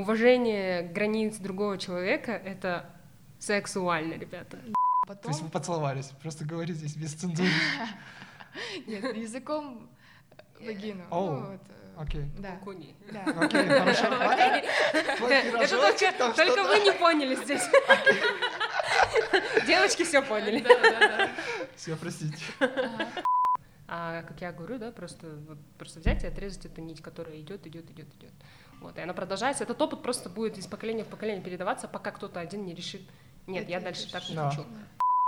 уважение границ другого человека — это сексуально, ребята. Потом... То есть вы поцеловались, просто говорите здесь без цензуры. Нет, языком вагину. О, ну, вот, э, окей. Да. Куни. Да. Окей, хорошо. Это только, только вы не поняли здесь. Девочки все поняли. Да, да, да. Все, простите. А как я говорю, да, просто вот, просто взять и отрезать эту нить, которая идет, идет, идет, идет. Вот, и она продолжается. Этот опыт просто будет из поколения в поколение передаваться, пока кто-то один не решит. Нет, я дальше так не хочу.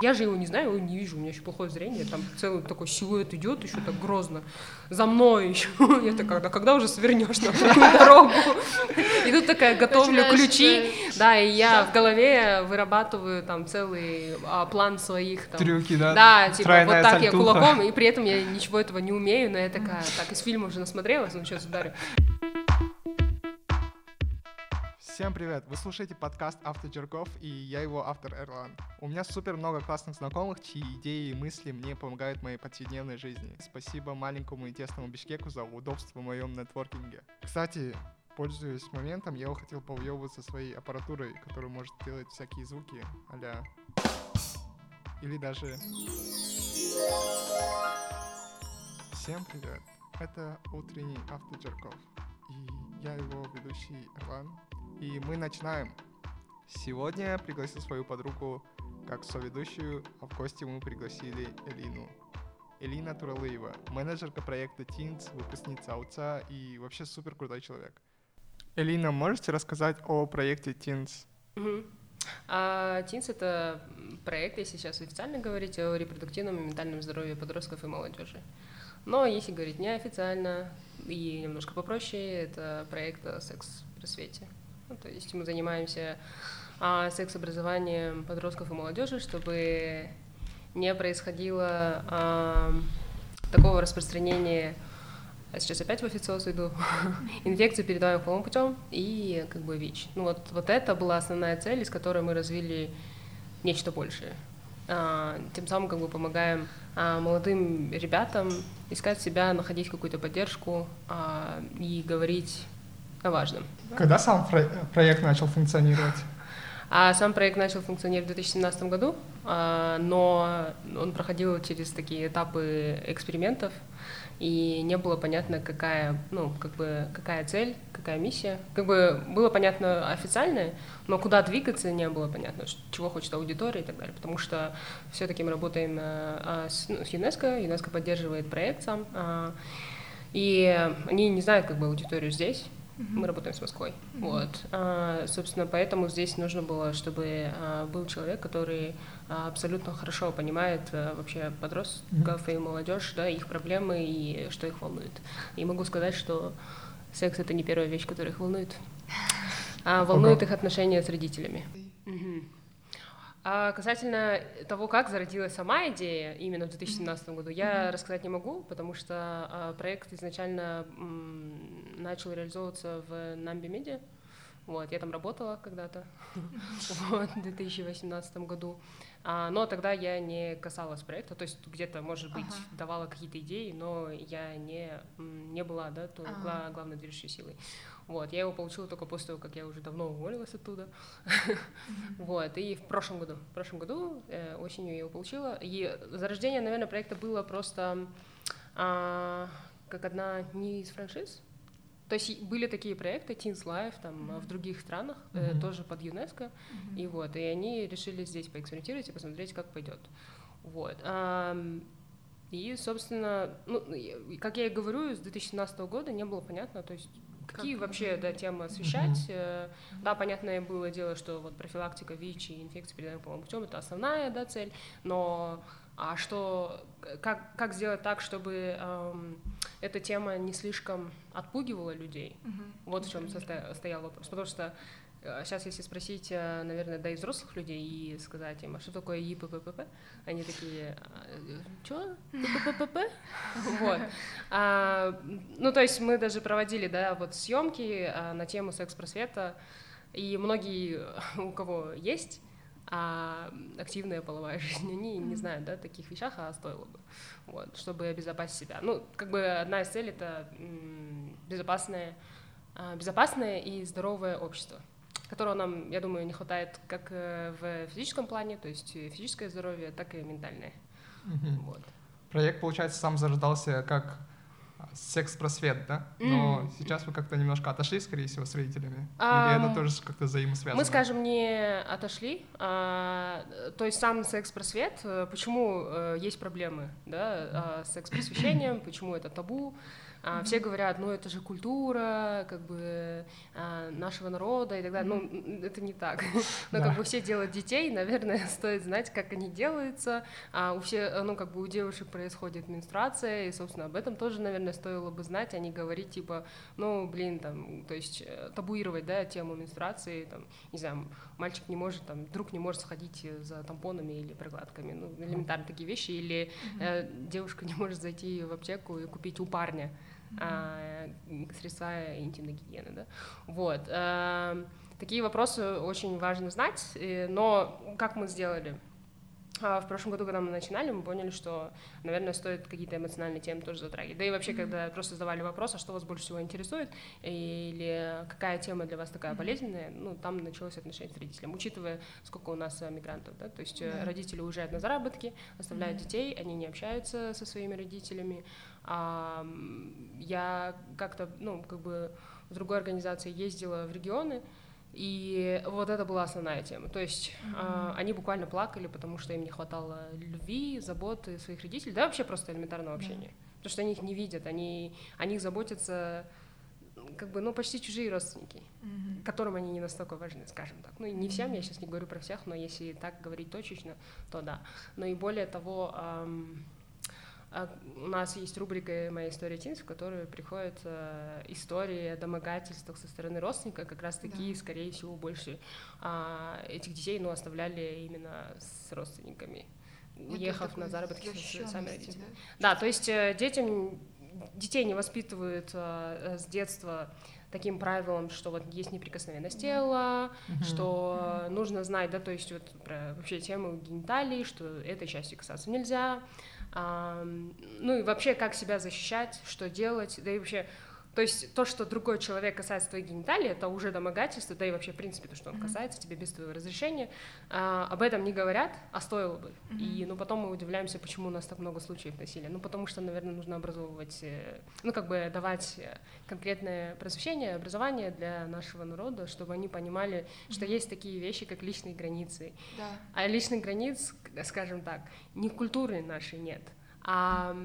Я же его не знаю, его не вижу, у меня еще плохое зрение, там целый такой силуэт идет еще так грозно, за мной еще. Я такая, да когда уже свернешь на такую дорогу? И тут такая, готовлю ключи, да, и я в голове вырабатываю там целый а, план своих там. Трюки, да? Да, типа вот так я кулаком, и при этом я ничего этого не умею, но я такая, так, из фильма уже насмотрелась, ну сейчас ударю. Всем привет! Вы слушаете подкаст Автоджерков, и я его автор Эрлан. У меня супер много классных знакомых, чьи идеи и мысли мне помогают в моей повседневной жизни. Спасибо маленькому и тесному Бишкеку за удобство в моем нетворкинге. Кстати, пользуясь моментом, я хотел поуебываться своей аппаратурой, которая может делать всякие звуки а Или даже... Всем привет! Это утренний Автоджерков, и я его ведущий Эрлан. И мы начинаем. Сегодня я пригласил свою подругу как соведущую, а в гости мы пригласили Элину. Элина Туралыева, менеджерка проекта Teens, выпускница АУЦА и вообще супер крутой человек. Элина, можете рассказать о проекте Teens? Угу. А, Teens — это проект, если сейчас официально говорить, о репродуктивном и ментальном здоровье подростков и молодежи. Но если говорить неофициально и немножко попроще, это проект о секс-просвете. Ну, то есть мы занимаемся а, секс-образованием подростков и молодежи, чтобы не происходило а, такого распространения а сейчас опять в официоз иду, инфекции, передаваемых половым путем и как бы ВИЧ. Ну вот, вот это была основная цель, из которой мы развили нечто большее. А, тем самым как бы помогаем а, молодым ребятам искать себя, находить какую-то поддержку а, и говорить о важном. Когда сам проект начал функционировать? А сам проект начал функционировать в 2017 году, а, но он проходил через такие этапы экспериментов, и не было понятно, какая, ну, как бы, какая цель, какая миссия. Как бы было понятно официальное, но куда двигаться не было понятно, чего хочет аудитория и так далее, потому что все-таки мы работаем а, с, ну, с ЮНЕСКО, ЮНЕСКО поддерживает проект сам, а, и они не знают как бы аудиторию здесь, Mm-hmm. Мы работаем с Москвой. Mm-hmm. Вот. А, собственно, поэтому здесь нужно было, чтобы а, был человек, который а, абсолютно хорошо понимает а, вообще подростков mm-hmm. и молодежь, да, их проблемы и что их волнует. И могу сказать, что секс это не первая вещь, которая их волнует. А волнует их отношения с родителями. Mm-hmm. А касательно того, как зародилась сама идея именно в 2017 году, я mm-hmm. рассказать не могу, потому что а, проект изначально начал реализовываться в Намби Медиа. Вот, я там работала когда-то вот, в 2018 году. А, но тогда я не касалась проекта, то есть где-то, может быть, ага. давала какие-то идеи, но я не, не была да, той ага. главной движущей силой. Вот, я его получила только после того, как я уже давно уволилась оттуда. Вот, и в прошлом году, в прошлом году э, осенью я его получила. И зарождение, наверное, проекта было просто а, как одна не из франшиз. То есть были такие проекты, Teens Life, там, mm-hmm. в других странах, mm-hmm. э, тоже под ЮНЕСКО, mm-hmm. и вот, и они решили здесь поэкспериментировать и посмотреть, как пойдет. Вот. А, и, собственно, ну, как я и говорю, с 2017 года не было понятно, то есть Какие как? вообще да, темы освещать? Mm-hmm. Да, понятное было дело, что вот профилактика ВИЧ и инфекции передаемых половым путем это основная да, цель, но а что, как, как сделать так, чтобы эм, эта тема не слишком отпугивала людей? Mm-hmm. Вот в чем состоял, стоял вопрос. Потому что Сейчас, а если спросить, э, наверное, да и взрослых людей и сказать им, а что такое ИППП, они такие, «А, что? ИППП? Вот. А, ну, то есть мы даже проводили, да, вот съемки на тему секс-просвета, и многие, у кого есть а активная половая жизнь, они не знают, да, таких вещах, а стоило бы, вот, чтобы обезопасить себя. Ну, как бы одна из целей — это безопасное а, безопасное и здоровое общество, которого нам, я думаю, не хватает как э, в физическом плане, то есть физическое здоровье, так и ментальное. Вот. Проект, получается, сам зарождался как секс-просвет, да? Но mm. сейчас вы как-то немножко отошли, скорее всего, с родителями? Um, Или это тоже как-то взаимосвязано? Мы, скажем, не отошли. А, то есть сам секс-просвет, э, почему а, есть проблемы да, а, с секс-просвещением, почему это табу, а, все говорят, ну это же культура, как бы а, нашего народа и так далее. Ну, это не так. Но как бы все делают детей, наверное, стоит знать, как они делаются. А у все, ну, как бы у девушек происходит менструация, и, собственно, об этом тоже, наверное, стоило бы знать, а не говорить, типа, ну, блин, там, то есть э, табуировать, да, тему менструации, там, не знаю, мальчик не может, там, друг не может сходить за тампонами или прокладками, ну, элементарно такие вещи, или э, девушка не может зайти в аптеку и купить у парня средства интимной гигиены, да, вот. А, такие вопросы очень важно знать, но как мы сделали? А, в прошлом году, когда мы начинали, мы поняли, что, наверное, стоит какие-то эмоциональные темы тоже затрагивать. Да и вообще, mm-hmm. когда просто задавали вопрос, а что вас больше всего интересует, или какая тема для вас такая mm-hmm. болезненная, ну, там началось отношение с родителем, учитывая, сколько у нас мигрантов, да, то есть mm-hmm. родители уезжают на заработки, оставляют mm-hmm. детей, они не общаются со своими родителями, а, я как-то, ну, как бы в другой организации ездила в регионы, и вот это была основная тема. То есть mm-hmm. а, они буквально плакали, потому что им не хватало любви, заботы своих родителей, да вообще просто элементарного общения. Yeah. Потому что они их не видят, они о них заботятся как бы, ну, почти чужие родственники, mm-hmm. которым они не настолько важны, скажем так. Ну, и не всем, mm-hmm. я сейчас не говорю про всех, но если так говорить точечно, то да. Но и более того, эм, у нас есть рубрика «Моя история Тинс», в которой приходят э, истории о домогательствах со стороны родственника, как раз такие, да. скорее всего, больше э, этих детей ну, оставляли именно с родственниками, Это уехав на заработки с сами родители. Да? да, то есть э, детям, детей не воспитывают э, с детства таким правилом, что вот есть неприкосновенность тела, mm-hmm. что mm-hmm. нужно знать, да, то есть вот про вообще тему гениталий, что этой части касаться нельзя, ну и вообще как себя защищать, что делать, да и вообще то есть то, что другой человек касается твоей гениталии, это уже домогательство, да и вообще, в принципе, то, что он касается тебе без твоего разрешения, а, об этом не говорят, а стоило бы. Mm-hmm. И, ну, потом мы удивляемся, почему у нас так много случаев насилия. Ну, потому что, наверное, нужно образовывать, э, ну, как бы давать конкретное просвещение, образование для нашего народа, чтобы они понимали, mm-hmm. что есть такие вещи, как личные границы. Да. А личных границ, скажем так, ни культуры нашей нет. А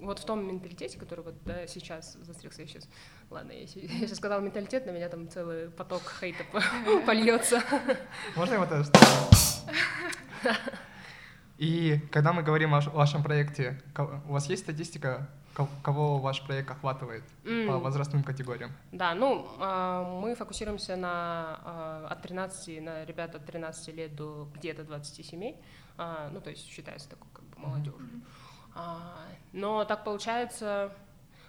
вот в том менталитете, который вот да, сейчас застрелся, я сейчас, ладно, я, я сейчас сказала менталитет, на меня там целый поток хейта польется. Можно я вот это И когда мы говорим о вашем проекте, у вас есть статистика, кого ваш проект охватывает mm. по возрастным категориям? Да, ну, а, мы фокусируемся на а, от 13, на ребят от 13 лет до где-то 27, а, ну, то есть считается такой как бы молодежью. Mm-hmm. А, но так получается,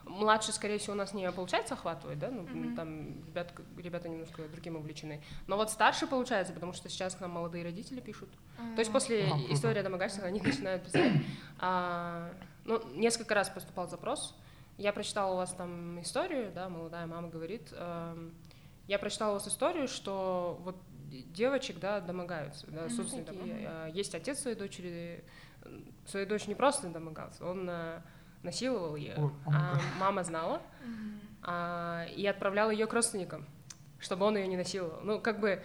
младше, скорее всего, у нас не получается охватывать, да, ну, mm-hmm. там ребят, ребята немножко другим увлечены. Но вот старше получается, потому что сейчас к нам молодые родители пишут. Mm-hmm. То есть после oh, истории домогательства они начинают писать. А, ну, несколько раз поступал запрос. Я прочитала у вас там историю, да, молодая мама говорит. Э, я прочитала у вас историю, что вот девочек, да, домогаются, да, mm-hmm. собственно, там, mm-hmm. есть отец своей дочери, свою дочь не просто домогался, он э, насиловал ее, oh, а мама знала а, и отправлял ее к родственникам, чтобы он ее не насиловал. Ну, как бы,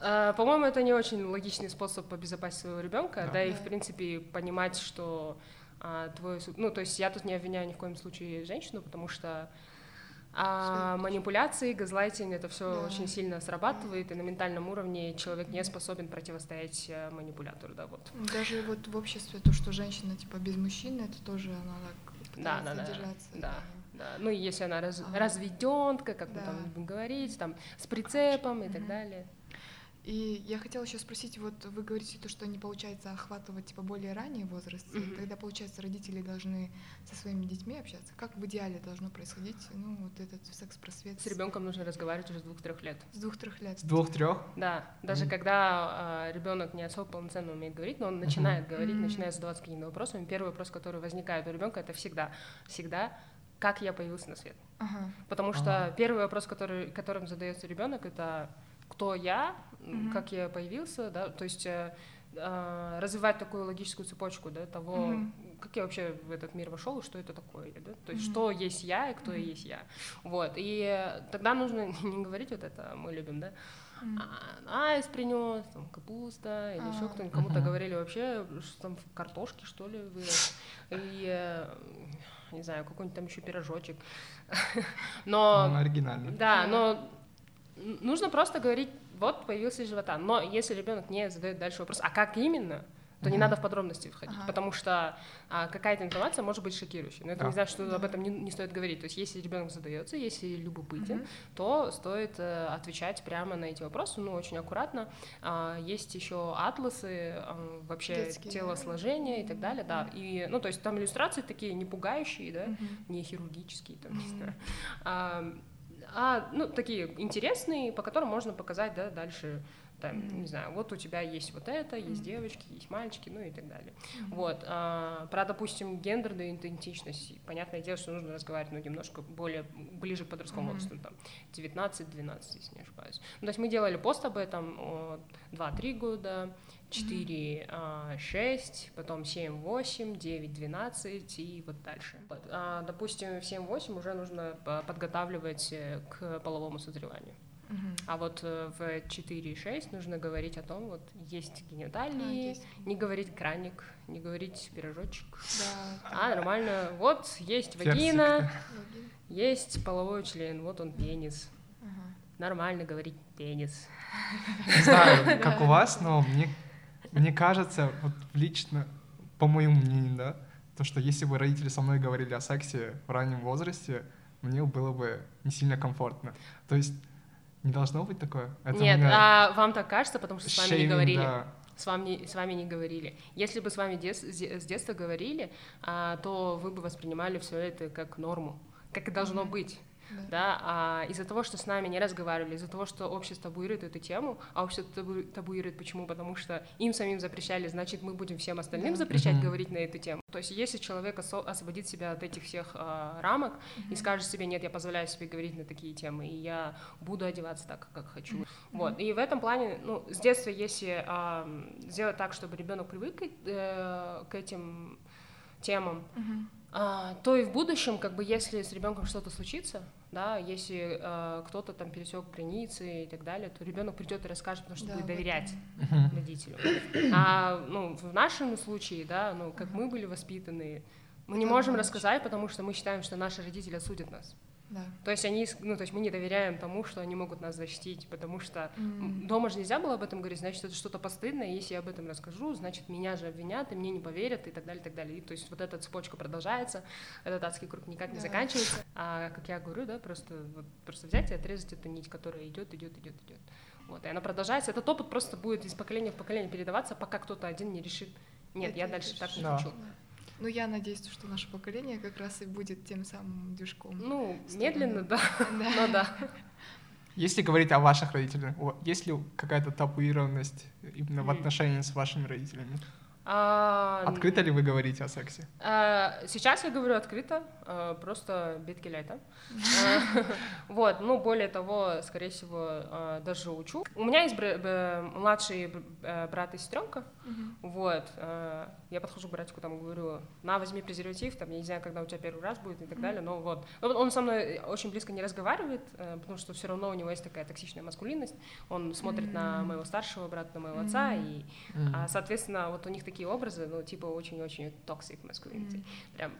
а, по-моему, это не очень логичный способ обезопасить своего ребенка, да, да и в принципе понимать, что а, твой, ну, то есть я тут не обвиняю ни в коем случае женщину, потому что а манипуляции, газлайтинг, это все да. очень сильно срабатывает, и на ментальном уровне человек не способен противостоять э, манипулятору, да, вот. Даже вот в обществе то, что женщина типа без мужчины, это тоже она так да, да, да, да, да. Ну, если она раз, ага. разведенка, как да. мы там будем говорить, там с прицепом и так далее. И я хотела еще спросить, вот вы говорите то, что не получается охватывать типа более ранний возраст, mm-hmm. тогда получается родители должны со своими детьми общаться. Как в идеале должно происходить, ну вот этот секс-просвет? С ребенком нужно разговаривать уже с двух-трех лет. С двух-трех лет. С двух-трех? Да, даже mm-hmm. когда э, ребенок не особо полноценно умеет говорить, но он начинает mm-hmm. говорить, начинает задаваться какими-то вопросами. Первый вопрос, который возникает у ребенка, это всегда, всегда, как я появился на свет. Ага. Потому Ага. что первый вопрос, который, которым задается ребенок, это кто я, Мгм. как я появился, да, то есть э, э, развивать такую логическую цепочку, да, того, Мгм. как я вообще в этот мир вошел и что это такое, да, то есть Мгм. что есть я и кто Мгм. есть я, вот, и тогда нужно не говорить вот это, мы любим, да, М. а, айс принес, там капуста или еще А. кто-нибудь, кому-то Мгм. говорили вообще, что там картошки что ли вырос, и э, не знаю, какой-нибудь там еще пирожочек, но Он оригинальный. да, но нужно просто говорить, вот появился живота. Но если ребенок не задает дальше вопрос, а как именно, то не надо в подробности входить, Ага. потому что а, какая-то информация может быть шокирующей. Но это Да. не значит, что Да. об этом не, не стоит говорить. То есть если ребенок задается, если любопытен, Мгм. то стоит э, отвечать прямо на эти вопросы, ну, очень аккуратно. А, есть еще атласы, а, вообще Детские, да? телосложение и так далее, да. И, ну, то есть там иллюстрации такие не пугающие, да, Мгм. не хирургические, там, не Мгм. знаю. А, а, ну, такие интересные, по которым можно показать, да, дальше, там, не знаю, вот у тебя есть вот это, есть Мгм. девочки, есть мальчики, ну и так далее. Мгм. Вот, а, про, допустим, гендерную идентичность, понятное дело, что нужно разговаривать, ну, немножко более, ближе к подростковому Мгм. возрасту, там, 19-12, если не ошибаюсь. Ну, то есть мы делали пост об этом, о, 2-3 года, 4, 6, потом 7, 8, 9, 12 и вот дальше. А, допустим, в 7-8 уже нужно по- подготавливать э, к половому созреванию. Мгм. А вот э, в 4-6 нужно говорить о том, вот есть А, гениталии, есть. не говорить краник, не говорить пирожочек. Да. А, нормально. Вот есть вагина, Логин. есть половой член, вот он пенис. Ага. Нормально говорить пенис. Не знаю, как у вас, но мне, мне кажется, вот лично, по моему мнению, да, то, что если бы родители со мной говорили о сексе в раннем возрасте, мне было бы не сильно комфортно. То есть не должно быть такое. Это Нет, а вам так кажется, потому что с вами не шейминг, говорили. да. С вами, не- с вами не говорили. Если бы с вами дес- с детства говорили, а, то вы бы воспринимали все это как норму, как и должно Мгм. быть. Да. Да, а из-за того, что с нами не разговаривали, из-за того, что общество табуирует эту тему, а общество табу- табуирует почему? Потому что им самим запрещали, значит, мы будем всем остальным Да. запрещать Мгм. говорить на эту тему. То есть, если человек освободит себя от этих всех а, рамок и скажет себе, нет, я позволяю себе говорить на такие темы, и я буду одеваться так, как хочу. Вот. И в этом плане, ну, с детства, если а, сделать так, чтобы ребенок привык э, к этим темам, Мгм. А, то и в будущем, как бы, если с ребенком что-то случится, да, если а, кто-то там пересек границы и так далее, то ребенок придет и расскажет, потому что Да, будет доверять Мгм. родителю. А ну, в нашем случае, да, ну, как мы были воспитаны, мы не можем рассказать, потому что мы считаем, что наши родители осудят нас. Да. То есть они, ну, то есть мы не доверяем тому, что они могут нас защитить, потому что м, дома же нельзя было об этом говорить, значит, это что-то постыдное, если я об этом расскажу, значит, меня же обвинят, и мне не поверят, и так далее, и так далее. И, то есть вот эта цепочка продолжается, этот адский круг никак не Да. заканчивается. А, как я говорю, да, просто, вот, просто взять и отрезать эту нить, которая идет, идет, идет, идет. Вот, и она продолжается. Этот опыт просто будет из поколения в поколение передаваться, пока кто-то один не решит, нет, Это я дальше так не Да. хочу. Ну, я надеюсь, что наше поколение как раз и будет тем самым движком. Ну, медленно, да, Да. но да. Если говорить о ваших родителях, есть ли какая-то табуированность именно в М. отношении с вашими родителями? А, Открыто ли вы говорите о сексе? А, Сейчас я говорю открыто, а, просто битки ляйта. А, Вот, ну, более того, скорее всего, даже учу. У меня есть младший э, брат и сестренка, вот, я подхожу к братику, там, говорю, на, возьми презерватив, там, я не знаю, когда у тебя первый раз будет и так далее, но вот. Он со мной очень близко не разговаривает, э, потому что все равно у него есть такая токсичная маскулинность, он смотрит на моего старшего брата, на моего отца, и а, соответственно, вот у них такие образы, ну, типа, очень-очень toxic masculinity. М. Прям...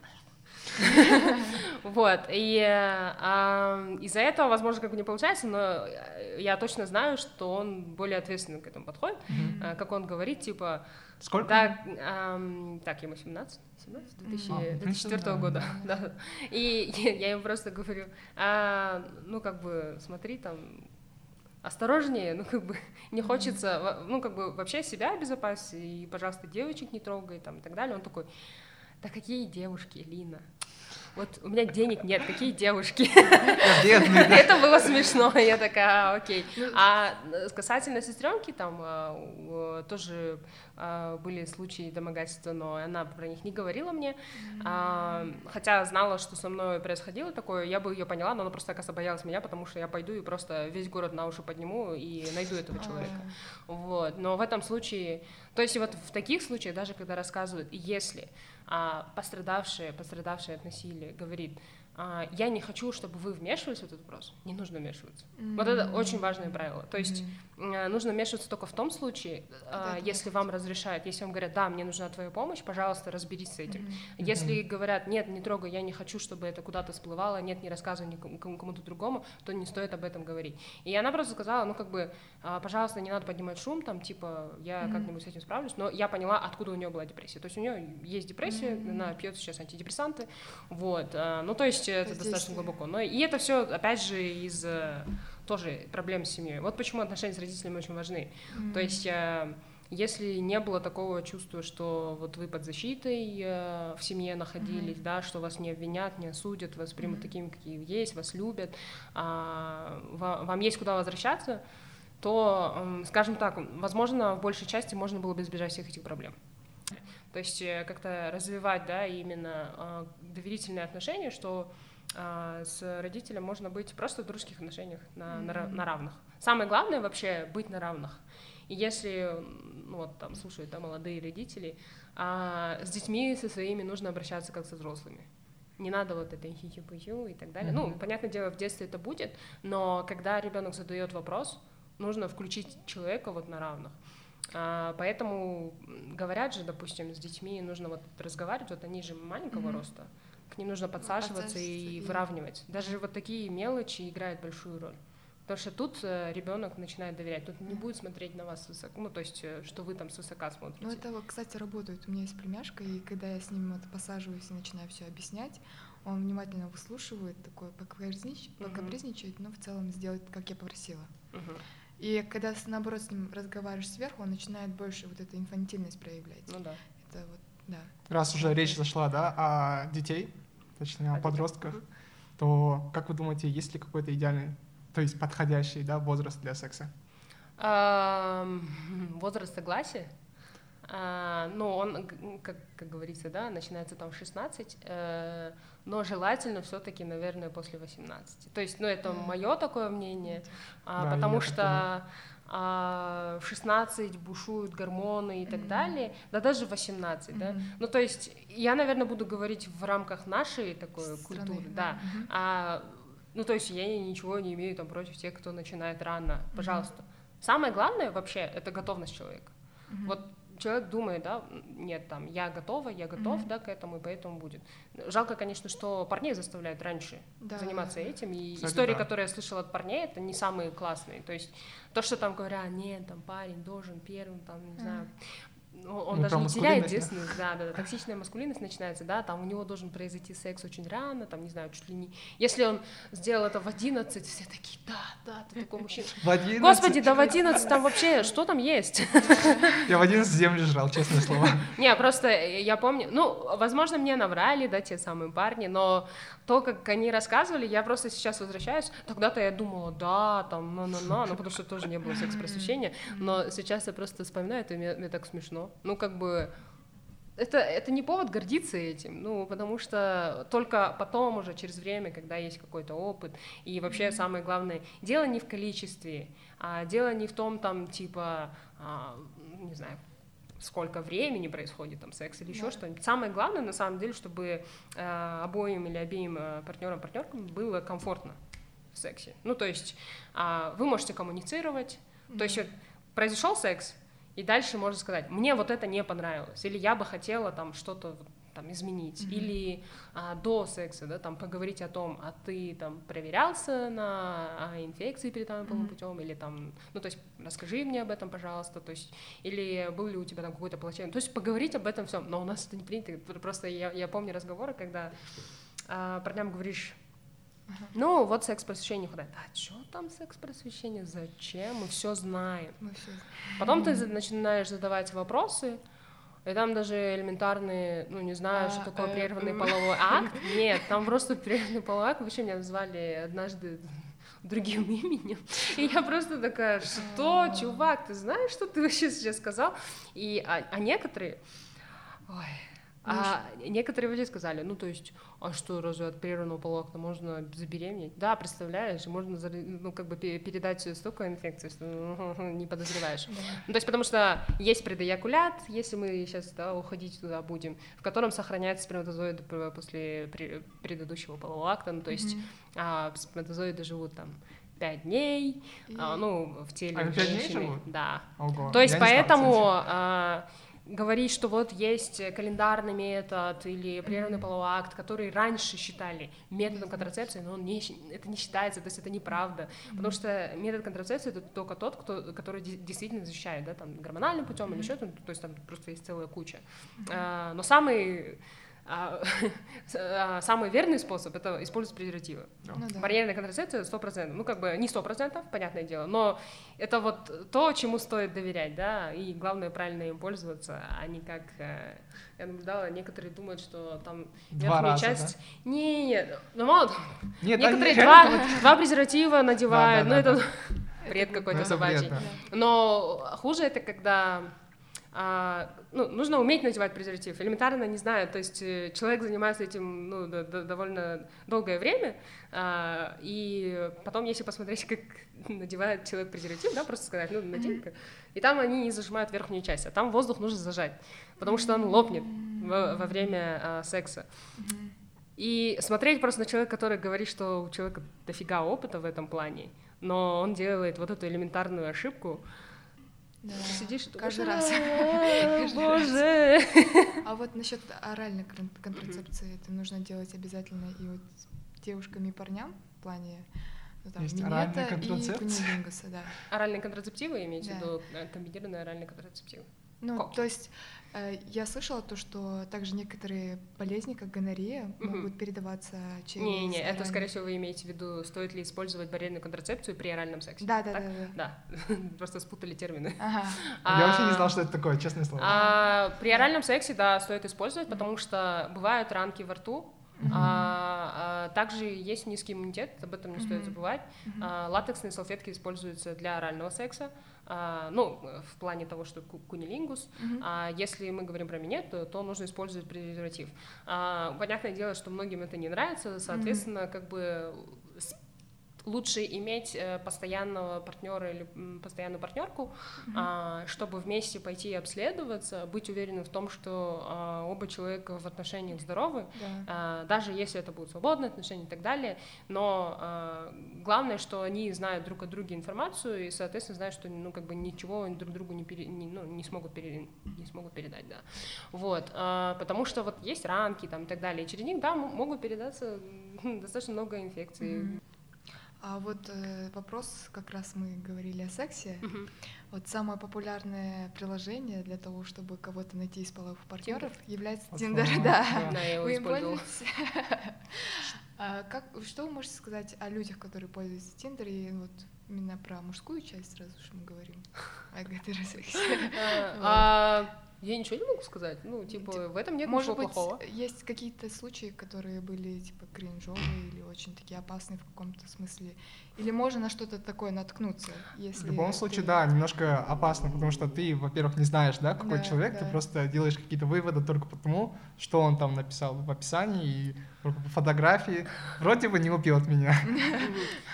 Вот, и а, из-за этого, возможно, как бы не получается, но э, я точно знаю, что он более ответственно к этому подходит. А, Как он говорит, типа, Сколько? так, ему 17, 17, 2000 А, ну, 2004 да. года, да. И я я ему просто говорю, «А, ну, как бы, смотри, там, осторожнее, ну, как бы, не хочется, ну, как бы, вообще себя обезопасить, и, пожалуйста, девочек не трогай, там, и так далее. Он такой, да какие девушки, Лина? Вот у меня денег нет, какие девушки? Это было смешно, я такая, «А, окей. А э, касательно сестренки, там э, тоже э, были случаи домогательства, но она про них не говорила мне, А, хотя знала, что со мной происходило такое, я бы ее поняла, но она просто, оказывается, боялась меня, потому что я пойду и просто весь город на уши подниму и найду этого человека. Вот. Но в этом случае, то есть вот в таких случаях, даже когда рассказывают, если а, пострадавшая, пострадавшая от насилия говорит, я не хочу, чтобы вы вмешивались в этот вопрос, не нужно вмешиваться. Mm-hmm. Вот это очень важное правило. То есть mm-hmm. нужно вмешиваться только в том случае, а, если вам разрешают, если вам говорят, да, мне нужна твоя помощь, пожалуйста, разберись с этим. Mm-hmm. Если говорят, нет, не трогай, я не хочу, чтобы это куда-то всплывало, нет, не рассказывай никому кому-то другому, то не стоит об этом говорить. И она просто сказала, ну как бы, а, пожалуйста, не надо поднимать шум, там типа я mm-hmm. как-нибудь с этим справлюсь, но я поняла, откуда у нее была депрессия. То есть у нее есть депрессия, mm-hmm. она пьет сейчас антидепрессанты, вот. Ну то есть есть это достаточно глубоко. Но и это все, опять же, из э, тоже проблем с семьей. Вот почему отношения с родителями очень важны. Mm-hmm. То есть э, если не было такого чувства, что вот вы под защитой э, в семье находились, mm-hmm. да, что вас не обвинят, не осудят, вас примут mm-hmm. такими, какие есть, вас любят, а, вам есть куда возвращаться, то, скажем так, возможно, в большей части можно было бы избежать всех этих проблем. То есть э, как-то развивать, да, именно э, доверительные отношения, что э, с родителем можно быть просто в дружеских отношениях на, mm-hmm. на, на равных. Самое главное вообще быть на равных. И если, ну вот там слушают да, молодые родители, а с детьми со своими нужно обращаться как со взрослыми. Не надо вот это хи и так далее. Mm-hmm. Ну, понятное дело, в детстве это будет, но когда ребенок задает вопрос, нужно включить человека вот на равных. А, поэтому говорят же, допустим, с детьми нужно вот разговаривать, вот они же маленького mm-hmm. роста, к ним нужно подсаживаться и, и выравнивать. Даже вот такие мелочи играют большую роль. Потому что тут э, ребенок начинает доверять, тут не будет смотреть на вас высоко, ну то есть, э, что вы там свысока смотрите. Ну это, кстати, работает. У меня есть племяшка, и когда я с ним вот посаживаюсь и начинаю все объяснять, он внимательно выслушивает, такой покапризничает, покапризничает, но в целом сделает, как я попросила. Uh-huh. И когда, наоборот, с ним разговариваешь сверху, он начинает больше вот эту инфантильность проявлять. Ну да. Это вот, да. Раз уже речь зашла, да, о детей, точнее, о, о подростках, детей. то как вы думаете, есть ли какой-то идеальный, то есть подходящий, да, возраст для секса? Возраст согласия? А, ну, он, как, как говорится, да, начинается там в 16, э, но желательно все-таки, наверное, после 18. То есть, ну, это мое такое мнение, а, да, потому что а, в 16 бушуют гормоны и так mm-hmm. далее, да даже в 18, mm-hmm. да. Ну, то есть, я, наверное, буду говорить в рамках нашей такой Страны, культуры, да. Mm-hmm. А, ну, то есть, я ничего не имею там против тех, кто начинает рано, пожалуйста. Mm-hmm. Самое главное вообще это готовность человека. Mm-hmm. Вот человек думает, да, нет, там, я готова, я готов, mm-hmm. да, к этому, и поэтому будет. Жалко, конечно, что парней заставляют раньше да. заниматься этим, и Кстати, истории, да. которые я слышала от парней, это не самые классные, то есть то, что там говорят, нет, там, парень должен первым, там, не mm-hmm. знаю, он ну, даже не теряет девственность, да, да, да, токсичная маскулинность начинается, да, там у него должен произойти секс очень рано, там, не знаю, чуть ли не... Если он сделал это в 11, все такие, да, да, ты такой мужчина. В 11? Господи, да в 11 там вообще, что там есть? Я в 11 землю жрал, честное слово. Не, просто я помню, ну, возможно, мне наврали, да, те самые парни, но то, как они рассказывали, я просто сейчас возвращаюсь, тогда-то я думала, да, там, на-на-на, ну, потому что тоже не было секс-просвещения, но сейчас я просто вспоминаю, это мне, мне так смешно. Ну, как бы, это, это не повод гордиться этим, ну, потому что только потом уже, через время, когда есть какой-то опыт, и вообще самое главное, дело не в количестве, а дело не в том, там, типа, а, не знаю, сколько времени происходит там секс или еще да. что-нибудь. Самое главное, на самом деле, чтобы э, обоим или обеим э, партнерам, партнеркам было комфортно в сексе. Ну, то есть э, вы можете коммуницировать, mm-hmm. то есть произошел секс, и дальше можно сказать, мне вот это не понравилось, или я бы хотела там что-то там изменить, mm-hmm. или а, до секса, да, там поговорить о том, а ты там проверялся на а, инфекции передаваемым половым mm-hmm. путем, или там, ну то есть расскажи мне об этом, пожалуйста, то есть, или был ли у тебя там какой-то плачевный, то есть поговорить об этом всем, но у нас это не принято, просто я, я помню разговоры, когда а, парням говоришь, Ну, вот секс-просвещение хватает. А что там секс-просвещение? Зачем? Мы все знаем. Мы все... Потом ты начинаешь задавать вопросы, И там даже элементарные, ну, не знаю, А, что такое э, прерванный половой акт. Нет, там просто прерванный половой акт. Вообще меня назвали однажды другим именем. И я просто такая, что, чувак, ты знаешь, что ты вообще сейчас сказал? И, а, а некоторые... Ой, а некоторые вообще сказали, ну, то есть, а что, разве от прерванного полового акта можно забеременеть? Да, представляешь, можно, ну, как бы пе- передать столько инфекций, что не подозреваешь. Ну, то есть, потому что есть предоякулят, если мы сейчас да, уходить туда будем, в котором сохраняются сперматозоиды после пре- предыдущего полового акта, ну, то есть, Мгм. а, сперматозоиды живут там пять дней, И- а, ну, в теле дней женщины. живут? Да. Ого. То есть Я поэтому а, говорить, что вот есть календарный метод или прерванный половой акт, который раньше считали методом контрацепции, но он не, это не считается, то есть это неправда, потому что метод контрацепции это только тот, кто, который де- действительно защищает, да, там гормональным путем или еще, то есть там просто есть целая куча. А, но самый а, а, самый верный способ это использовать презервативы. Ну да. Барьерная контрацепция 100%. Ну, как бы не 100%, понятное дело, но это вот то, чему стоит доверять, да, и главное правильно им пользоваться, а не как... э, Я наблюдала, некоторые думают, что там Два раза, часть... Не, не, ну мало того, Нет, некоторые два, вот- два презерватива надевают, Да, да, ну да, это бред какой-то собачий. да. Но хуже это, когда а, ну, нужно уметь надевать презерватив. Элементарно не знаю. То есть э, человек занимается этим ну, д- д- довольно долгое время, а, и потом, если посмотреть, как надевает человек презерватив, да, просто сказать, ну, надень-ка, и там они не зажимают верхнюю часть, а там воздух нужно зажать, потому что он лопнет во, во время а, секса. И смотреть просто на человека, который говорит, что у человека дофига опыта в этом плане, но он делает вот эту элементарную ошибку, Да. сидишь и Каждый раз. «А, Каждый Боже. А вот насчет оральной кон- контрацепции это нужно делать обязательно и вот девушкам и парням в плане ну, там, Есть минета оральная и контрацепция? кунилингуса, да. Оральные контрацептивы имеете Да. в виду? э, Комбинированные оральные контрацептивы. Ну, то есть я слышала то, что также некоторые болезни, как гонорея, Мгм. могут передаваться через Не-не, это, скорее всего, вы имеете в виду, стоит ли использовать барьерную контрацепцию при оральном сексе. Да, да, Так? да, да. Да, просто спутали термины. Ага. Я вообще не А, знал, что это такое, честное слово. а, при оральном сексе, да, стоит использовать, потому что бывают ранки во рту, Мгм. а, а, также есть низкий иммунитет, об этом не стоит Мгм. забывать. Мгм. А, латексные салфетки используются для орального секса, а, ну, в плане того, что ку- кунилингус. Мгм. А если мы говорим про минет, то, то нужно использовать презерватив. А, понятное дело, что многим это не нравится, соответственно, как бы лучше иметь э, постоянного партнера или постоянную партнерку, а, чтобы вместе пойти и обследоваться, быть уверенным в том, что а, оба человека в отношениях здоровы, Да. а, даже если это будут свободные отношения и так далее. Но главное, что они знают друг о друге информацию и, соответственно, знают, что ну, как бы ничего друг другу не, пере- не, ну, не, смогут, пере- не смогут передать. Да. Вот, потому что вот есть ранки там, и так далее. И через них да, могут передаться достаточно много инфекций. Мгм. А вот э, вопрос, как раз мы говорили о сексе. Мгм. Вот самое популярное приложение для того, чтобы кого-то найти из половых партнеров, является Вот, Тиндер, ага, да. да. Да, я его Вы им использовала. пользуетесь? А как, что вы можете сказать о людях, которые пользуются Тиндер, и вот именно про мужскую часть сразу же мы говорим, о гетеросексе? А, Я ничего не могу сказать. Ну, типа, в этом нет Может ничего быть, плохого. есть какие-то случаи, которые были типа кринжовые или очень такие опасные в каком-то смысле? Или можно на что-то такое наткнуться, если... В любом случае, ты- да, немножко опасно, потому что ты, во-первых, не знаешь, да, какой Да, человек, ты да. просто делаешь какие-то выводы только потому, что он там написал в описании и по фотографии. Вроде бы не убил от меня.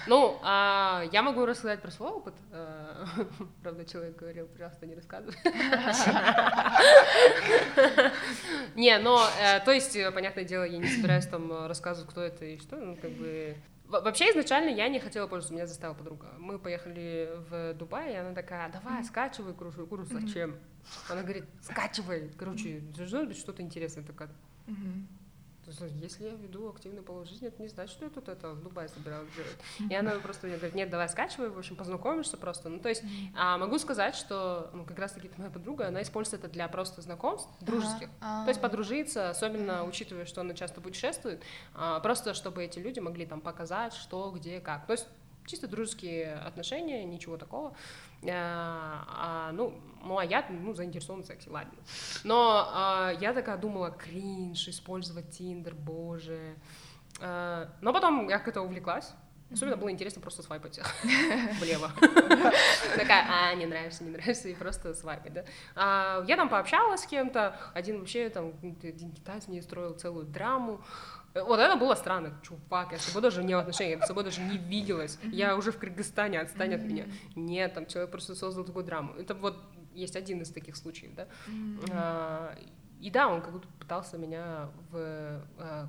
Ну, а, я могу рассказать про свой опыт. Э, Правда, человек говорил, пожалуйста, не рассказывай. Не, но, э, то есть, э, понятное дело, я не собираюсь там э, рассказывать, кто это и что, ну, как бы... Во- Вообще, изначально я не хотела пользоваться, меня заставила подруга. Мы поехали в Дубай, и она такая, давай, скачивай, короче, я говорю, зачем? Она говорит, скачивай, короче, должно быть что-то интересное. Такая, Если я веду активный половой жизни, это не значит, что я тут это в Дубае собиралась делать. И она просто мне говорит, нет, давай скачивай, в общем, познакомишься просто. Ну, то есть, а, могу сказать, что ну, как раз-таки моя подруга, она использует это для просто знакомств дружеских. Ага. То есть подружиться, особенно учитывая, что она часто путешествует, а, просто чтобы эти люди могли там показать, что, где, как. То есть чисто дружеские отношения, ничего такого. А, а, ну, ну, а я, ну, заинтересован в сексе, ладно. Но а, я такая думала, кринж, использовать Тиндер, боже. А, но потом я как-то увлеклась. Особенно было интересно просто свайпать влево. Такая, а, не нравишься, не нравишься, и просто свайпать, да. А, я там пообщалась с кем-то, один вообще там, один китаец мне строил целую драму, вот это было странно, чувак, я с тобой даже не в отношениях, я с тобой даже не виделась, я уже в Кыргызстане, отстань от меня. Нет, там человек просто создал такую драму. Это вот есть один из таких случаев, да. А, и да, он как будто пытался меня в а,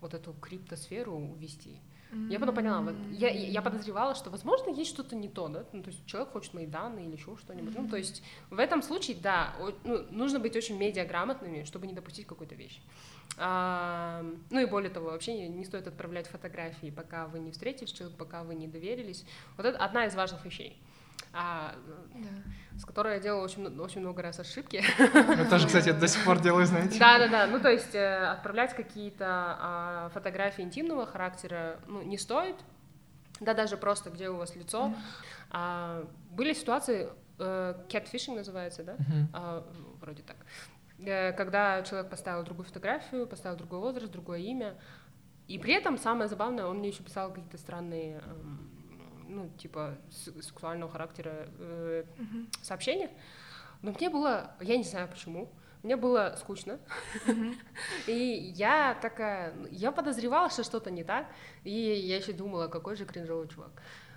вот эту криптосферу увести. Я потом поняла, вот, я, я подозревала, что, возможно, есть что-то не то, да, ну, то есть человек хочет мои данные или еще что-нибудь, ну, то есть в этом случае, да, ну, нужно быть очень медиаграмотными, чтобы не допустить какую-то вещь. А, ну и более того, вообще не, не стоит отправлять фотографии, пока вы не встретились человек, пока вы не доверились. Вот это одна из важных вещей. А, да. с которой я делала очень, очень много раз ошибки. Я тоже, кстати, до сих пор делаю, знаете. Да, да, да. Ну, то есть э, отправлять какие-то а, фотографии интимного характера ну, не стоит. Да, даже просто где у вас лицо. Mm. А, были ситуации, э, catfishing называется, да? Mm-hmm. А, вроде так. Э, когда человек поставил другую фотографию, поставил другой возраст, другое имя, и при этом самое забавное, он мне еще писал какие-то странные, эм, ну, типа, сексуального характера э, uh-huh. сообщения. Но мне было, я не знаю почему, мне было скучно. Uh-huh. и я такая, я подозревала, что что-то не так, и я еще думала, какой же кринжовый чувак.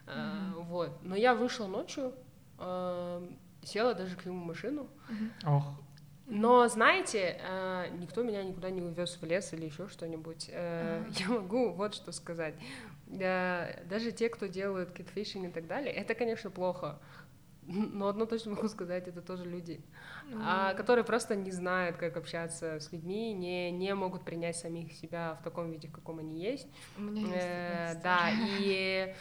Uh-huh. вот. Но я вышла ночью, э, села даже к нему в машину. Uh-huh. Но, знаете, э, никто меня никуда не увез в лес или еще что-нибудь. Э, я могу вот что сказать. Даже те, кто делают китфишинг и так далее, это, конечно, плохо. Но одно точно могу сказать, это тоже люди, mm. которые просто не знают, как общаться с людьми, не, не могут принять самих себя в таком виде, в каком они есть. У меня есть э, да, и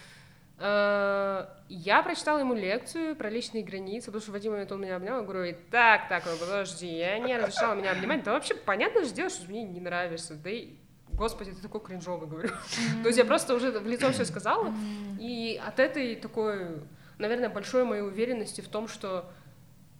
я прочитала ему лекцию про личные границы, потому что в один момент он меня обнял, и говорю, так, так, ну, подожди, я не разрешала меня обнимать, да вообще понятно же дело, что мне не нравишься, да и Господи, ты такой кринжовый, говорю. То есть я просто уже в лицо все сказала, и от этой такой, наверное, большой моей уверенности в том, что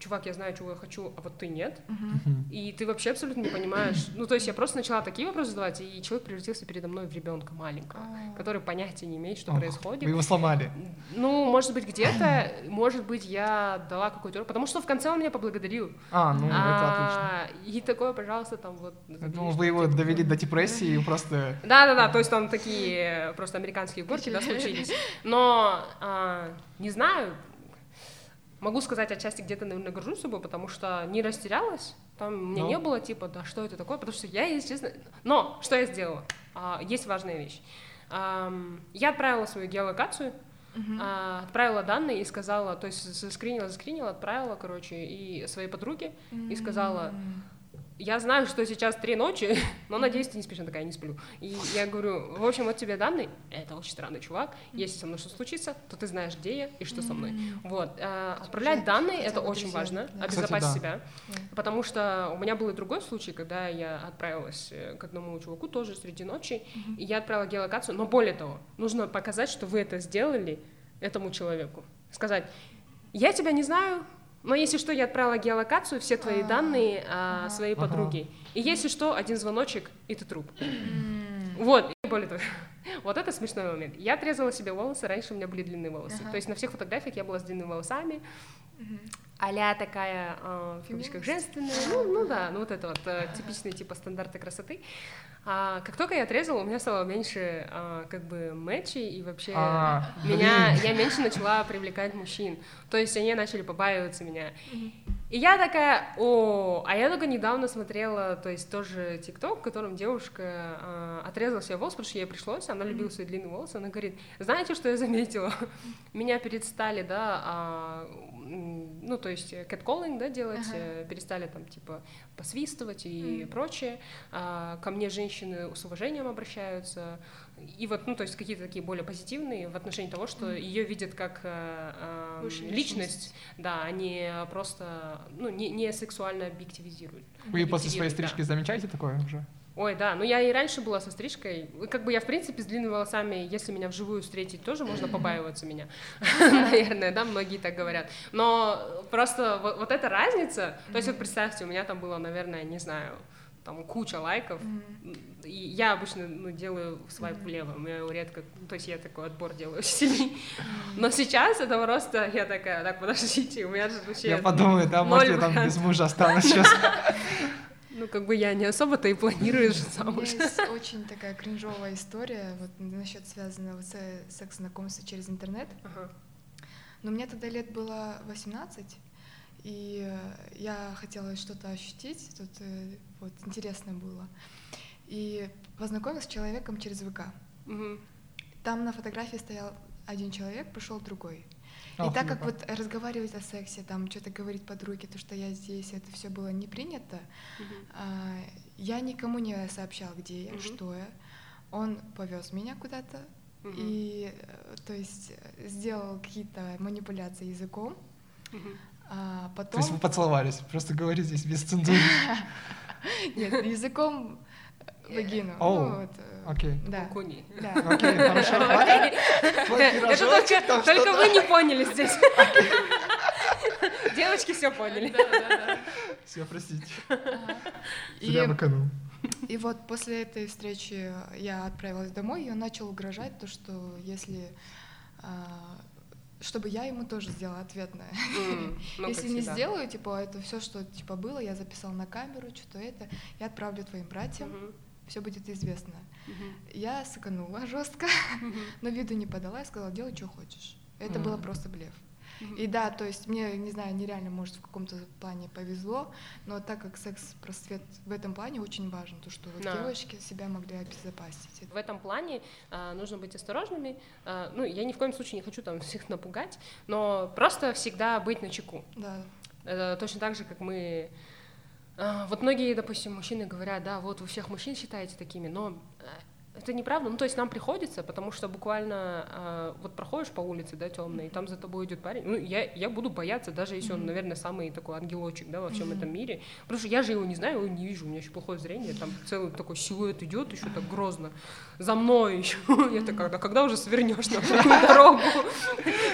чувак, я знаю, чего я хочу, а вот ты нет. Uh-huh. И ты вообще абсолютно не понимаешь. Ну, то есть я просто начала такие вопросы задавать, и человек превратился передо мной в ребенка маленького, uh-huh. который понятия не имеет, что oh, происходит. Вы его сломали. Ну, может быть, где-то, может быть, я дала какой-то урок, потому что в конце он меня поблагодарил. А, ну, а, это отлично. И такое, пожалуйста, там вот... Ну, вы его довели до депрессии и просто... Да-да-да, то есть там такие просто американские горки, да, случились. Но, а, не знаю, Могу сказать отчасти где-то, наверное, горжусь собой, потому что не растерялась. Там мне Но. не было типа, да что это такое, потому что я, если честно... Но что я сделала? А, есть важная вещь. А, я отправила свою геолокацию, Uh-huh. А, отправила данные и сказала, то есть заскринила, заскринила, отправила, короче, и своей подруге, uh-huh. и сказала, я знаю, что сейчас три ночи, но надеюсь, ты не спишь. Она такая, не сплю. И я говорю, в общем, вот тебе данные. Это очень странный чувак. Если со мной что случится, то ты знаешь, где я и что со мной. Вот. А, отправлять данные — это очень важно. Обезопасить себя. Потому что у меня был и другой случай, когда я отправилась э, к одному чуваку тоже среди ночи, и я отправила геолокацию. Но более того, нужно показать, что вы это сделали этому человеку. Сказать, я тебя не знаю, но если что, я отправила геолокацию, все твои а, данные а, своей подруге. И если что, один звоночек, и ты труп. Вот, и более того, вот это смешной момент. Я отрезала себе волосы, раньше у меня были длинные волосы. То есть на всех фотографиях я была с длинными волосами, а такая, э, в кавычках, женственная, ну, ну да, ну вот это вот э, типичные типа стандарты красоты. А, как только я отрезала, у меня стало меньше а, как бы матчей, и вообще а, меня, я меньше начала привлекать мужчин. То есть они начали побаиваться меня. И я такая, о, а я только недавно смотрела, то есть тоже ТикТок, в котором девушка а, отрезала себе волосы, потому что ей пришлось, она любила свои длинные волосы, она говорит, знаете, что я заметила? Меня перестали, да, а, ну, то есть catcalling, да, делать, ага. перестали там, типа, посвистывать и mm. прочее. А, ко мне женщины с уважением обращаются. И вот, ну, то есть какие-то такие более позитивные в отношении того, что mm. ее видят как э, э, личность, личность, да, они просто, ну, не, не сексуально объективизируют. Вы после своей стрижки да. замечаете такое уже? Ой, да, ну я и раньше была со стрижкой. Как бы я, в принципе, с длинными волосами, если меня вживую встретить, тоже можно побаиваться меня. Наверное, да, многие так говорят. Но просто вот, вот эта разница, то есть вот представьте, у меня там было, наверное, не знаю, там куча лайков. И я обычно ну, делаю свайп влево, у меня редко, ну, то есть я такой отбор делаю сильный. Но сейчас это просто, я такая, так, подождите, у меня же вообще... Я подумаю, да, может, я ноль там без мужа останусь сейчас. Ну, как бы я не особо-то и планирую же У меня замуж. есть очень такая кринжовая история вот насчет связанного с секс-знакомства через интернет. Ага. Но мне тогда лет было 18, и я хотела что-то ощутить, тут э, вот интересно было. И познакомилась с человеком через ВК. Мгм. Там на фотографии стоял один человек, пришел другой. И Ох, так как ебать. вот разговаривать о сексе, там что-то говорить подруге, то, что я здесь, это все было не принято, Мгм. а, я никому не сообщал, где я, Мгм. что я. Он повез меня куда-то Мгм. и, э, то есть, э, сделал какие-то манипуляции языком. Мгм. А То потом... есть вы поцеловались, просто говорите здесь без цензуры. Нет, языком э, вагину. Оу, Ну, вот, э, окей. Да. Окей, хорошо, Это только, там только что-то. вы не поняли здесь. Девочки все поняли. Все, простите. Зря выканул. и вот после этой встречи я отправилась домой, и он начал угрожать, то, что если... чтобы я ему тоже сделала ответное. М, ну, Если не всегда. сделаю, типа, это все, что типа было, я записал на камеру, что-то это, я отправлю твоим братьям, Мгм, все будет известно. мгм, Я сыканула жестко, мгм, но виду не подала и сказала, делай, что хочешь. Это было Мгм. просто блеф. И да, то есть мне, не знаю, нереально, может, в каком-то плане повезло, но так как секс-просвет в этом плане очень важен, то что вот Да. девочки себя могли обезопасить. В этом плане а, нужно быть осторожными. А, ну, я ни в коем случае не хочу там всех напугать, но просто всегда быть на чеку. Да, Это точно так же, как мы... а, вот многие, допустим, мужчины говорят, да, вот вы всех мужчин считаете такими, но э, это неправда. Ну, то есть нам приходится, потому что буквально а, вот проходишь по улице, да, темной, и там за тобой идет парень. Ну, я, я буду бояться, даже если он, Мгм. наверное, самый такой ангелочек, да, во всем Мгм. этом мире. Потому что я же его не знаю, его не вижу, у меня еще плохое зрение, там целый такой силуэт идет, еще так грозно. За мной еще. Я такая, да когда уже свернешь на другую дорогу?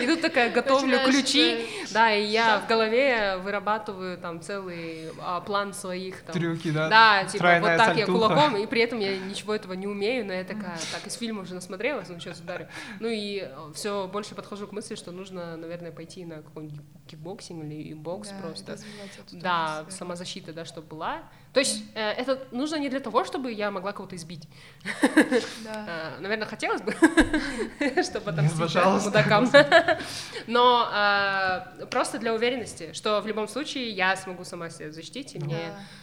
И тут такая, готовлю ключи, да, и я в голове вырабатываю там целый а, план своих там. Трюки, да? Да, типа вот так я кулаком, и при этом я ничего этого не умею, но я такая, так, из фильма уже насмотрелась, ну сейчас ударю. Ну и все больше подхожу к мысли, что нужно, наверное, пойти на какой-нибудь кикбоксинг или бокс да, просто. Да, самозащита, да, чтобы была. То есть э, это нужно не для того, чтобы я могла кого-то избить. Да. Э, Наверное, хотелось бы, чтобы пожалуйста. мудакам. Но э, просто для уверенности, что в любом случае я смогу сама себя защитить, и Да. мне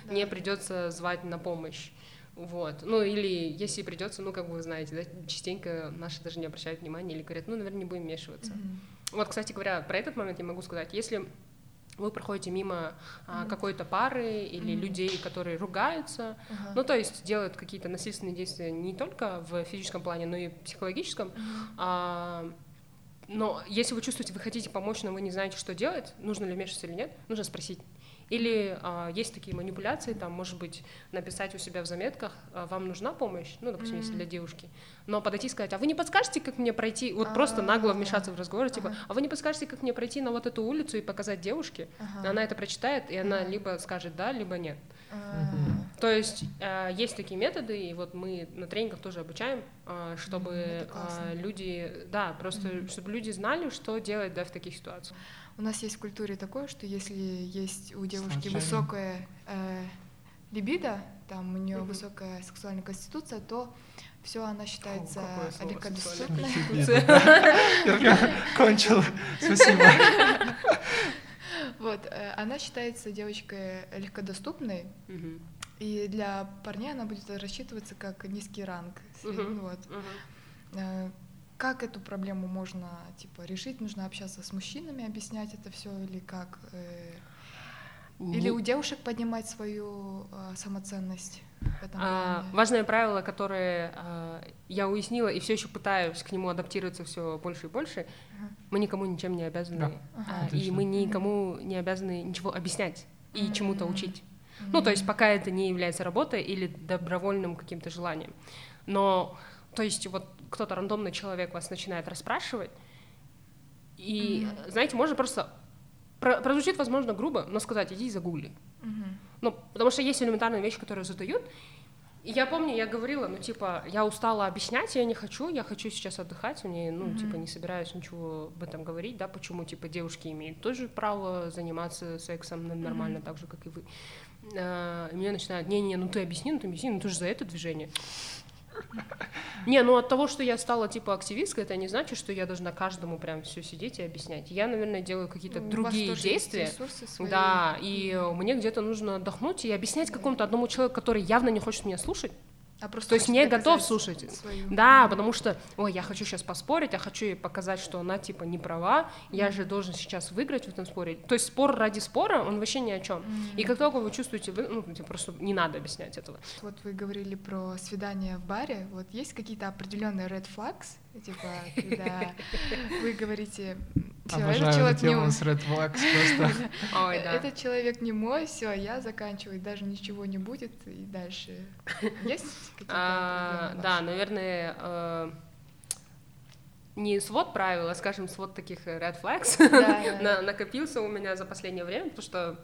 Да, не придется звать на помощь. Вот. Ну, или если придется, ну, как вы знаете, да, частенько наши даже не обращают внимания или говорят, ну, наверное, не будем вмешиваться. Мгм. Вот, кстати говоря, про этот момент я могу сказать. Если вы проходите мимо а, Мгм. какой-то пары или Мгм. людей, которые ругаются, Ага. ну, то есть делают какие-то насильственные действия не только в физическом плане, но и психологическом. Мгм. А, но если вы чувствуете, вы хотите помочь, но вы не знаете, что делать, нужно ли вмешиваться или нет, нужно спросить. Или а, есть такие манипуляции, там, может быть, написать у себя в заметках, а, вам нужна помощь, ну, допустим, если Мгм. для девушки, но подойти и сказать, а вы не подскажете, как мне пройти, вот просто нагло вмешаться в разговор, типа, Ага. а вы не подскажете, как мне пройти на вот эту улицу и показать девушке, Ага. она это прочитает, и она либо скажет да, либо нет. То есть э, есть такие методы, и вот мы на тренингах тоже обучаем, э, чтобы э, люди, да, просто чтобы люди знали, что делать, да, в таких ситуациях. У нас есть в культуре такое, что если есть у девушки высокая э, либидо, там у нее высокая сексуальная конституция, то все она считается легкодоступной. Я прям кончил. Спасибо. Вот, э, она считается девочкой легкодоступной, Мгм. и для парней она будет рассчитываться как низкий ранг. Вот. Э, Как эту проблему можно типа решить? Нужно общаться с мужчинами, объяснять это все или как? э, Или у девушек поднимать свою самоценность А, важное правило, которое а, я уяснила и все еще пытаюсь к нему адаптироваться все больше и больше, Ага. мы никому ничем не обязаны, Да. Ага. а, и мы никому не обязаны ничего объяснять и Мгм. чему-то учить. Mm-hmm. Ну, то есть пока это не является работой или добровольным каким-то желанием. Но, то есть вот кто-то рандомный человек вас начинает расспрашивать, и, mm-hmm. знаете, можно просто... Прозвучит, возможно, грубо, но сказать, иди загугли. Mm-hmm. Ну, потому что есть элементарные вещи, которые задают, и я помню, я говорила, ну, типа, я устала объяснять, я не хочу, я хочу сейчас отдыхать, мне, ну, mm-hmm. типа, не собираюсь ничего об этом говорить, да, почему, типа, девушки имеют тоже право заниматься сексом нормально, mm-hmm. так же, как и вы. А, и мне начинают, не-не, ну ты объясни, ну ты объясни, ну ты же за это движение. Не, ну от того, что я стала типа активисткой, это не значит, что я должна каждому прям все сидеть и объяснять. Я, наверное, делаю какие-то ну, другие действия. Да, и мне где-то нужно отдохнуть и объяснять какому-то одному человеку, который явно не хочет меня слушать. А просто То есть не готов слушать. Свою. Да, потому что, ой, я хочу сейчас поспорить, я хочу ей показать, что она типа не права, я же должен сейчас выиграть в этом споре. То есть спор ради спора, он вообще ни о чем. Mm-hmm. И как только вы чувствуете, вы, ну, просто не надо объяснять этого. Вот вы говорили про свидание в баре, вот есть какие-то определенные red flags, типа, когда вы говорите, все, этот человек тему не... с Red Flags просто. Ой, да. Этот человек не мой, все, я заканчиваю, даже ничего не будет, и дальше есть какие-то а, Да, наверное, э, не свод правил, а, скажем, свод таких Red Flags накопился у меня за последнее время, потому что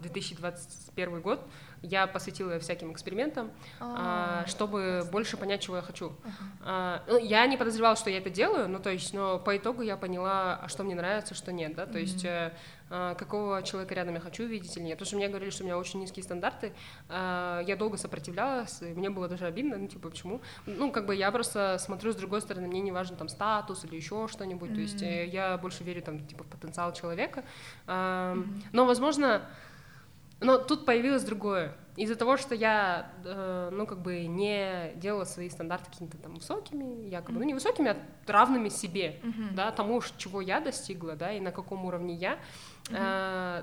2021 э, год. Я посвятила всяким экспериментам, а, а чтобы больше понять, чего я хочу. А, ну, я не подозревала, что я это делаю, ну то есть, но по итогу я поняла, что мне нравится, что нет, да, то есть э, какого человека рядом я хочу видеть или нет. Потому что мне говорили, что у меня очень низкие стандарты. Я долго сопротивлялась, и мне было даже обидно, ну, типа, почему? Ну, как бы я просто смотрю с другой стороны, мне не важен там статус или еще что-нибудь. Mm-hmm. То есть э, я больше верю там, типа, в потенциал человека. Mm-hmm. Но, возможно, но тут появилось другое. Из-за того, что я, э, ну, как бы не делала свои стандарты какими-то там высокими, якобы, mm-hmm. ну, не высокими, а равными себе, mm-hmm. да, тому, чего я достигла, да, и на каком уровне я, mm-hmm. э,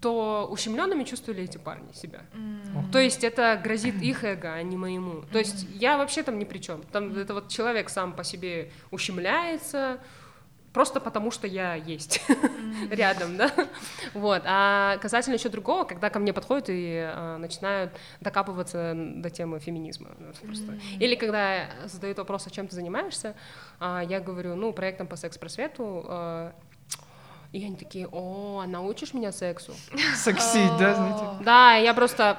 то ущемленными чувствовали эти парни себя. Mm-hmm. То есть это грозит их эго, а не моему. Mm-hmm. То есть я вообще там ни при чем. Там mm-hmm. это вот человек сам по себе ущемляется, просто потому что я есть mm-hmm. рядом, да, вот. А касательно еще другого, когда ко мне подходят и а, начинают докапываться до темы феминизма, mm-hmm. или когда задают вопрос, а чем ты занимаешься, а, я говорю, ну, проектом по секс-просвету, а, и они такие, о, а научишь меня сексу? Сексить, да, знаете? Да, я просто...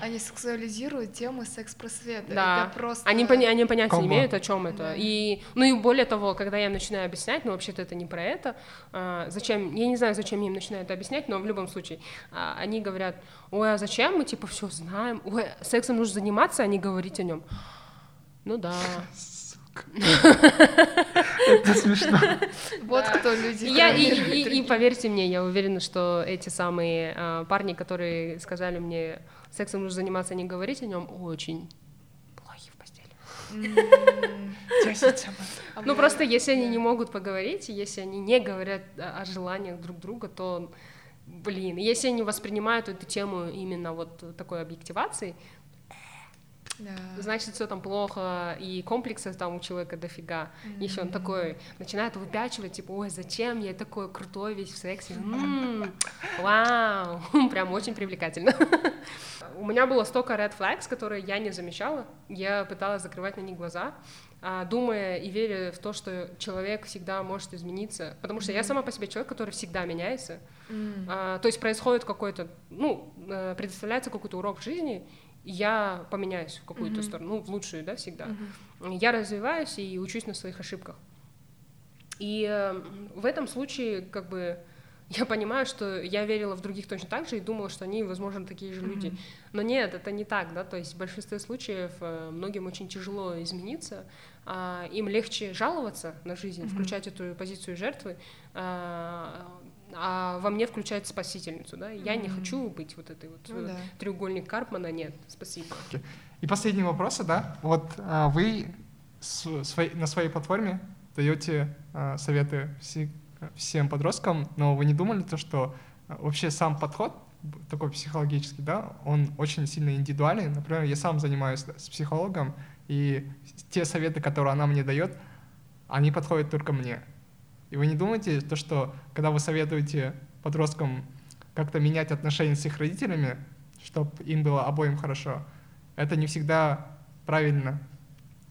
Они сексуализируют тему секс-просвета. Да, просто... они, пони- они понятия не имеют, о чем это. И, ну и более того, когда я им начинаю объяснять, ну вообще-то это не про это, а, зачем, я не знаю, зачем я им начинаю это объяснять, но в любом случае, а, они говорят, ой, а зачем мы, типа, все знаем, ой, сексом нужно заниматься, а не говорить о нем. Ну да. Это смешно. Вот кто люди. И поверьте мне, я уверена, что эти самые а, парни, которые сказали мне, сексом нужно заниматься, не говорить о нем, очень плохи в постели. Ну просто если они не могут поговорить, если они не говорят о желаниях друг друга, то блин, если они воспринимают эту тему именно вот такой объективации, да. значит, все там плохо, и комплексов там у человека дофига. Mm-hmm. Если он такой начинает выпячивать, типа, ой, зачем я такой крутой весь в сексе? Вау, прям очень привлекательно. у меня было столько red flags, которые я не замечала, я пыталась закрывать на них глаза, а, думая и веря в то, что человек всегда может измениться, потому что mm-hmm. я сама по себе человек, который всегда меняется, mm-hmm. то есть происходит какой-то, ну, э, предоставляется какой-то урок жизни, я поменяюсь в какую-то mm-hmm. сторону, ну, в лучшую, да, всегда. Mm-hmm. Я развиваюсь и учусь на своих ошибках. И э, в этом случае, как бы, я понимаю, что я верила в других точно так же и думала, что они, возможно, такие же mm-hmm. люди. Но нет, это не так, да, то есть в большинстве случаев э, многим очень тяжело измениться, а им легче жаловаться на жизнь, mm-hmm. включать эту позицию жертвы, а, во мне включает спасительницу, да, я mm-hmm. не хочу быть вот этой вот ну, э, да. треугольник Карпмана, нет, спасибо. Okay. И последний вопрос, да, вот а, вы с, своей, на своей платформе даете а, советы все, всем подросткам, но вы не думали то, что а, вообще сам подход такой психологический, да, он очень сильно индивидуальный. Например, я сам занимаюсь с психологом, и те советы, которые она мне дает, они подходят только мне. И вы не думаете, то, что когда вы советуете подросткам как-то менять отношения с их родителями, чтобы им было обоим хорошо, это не всегда правильно.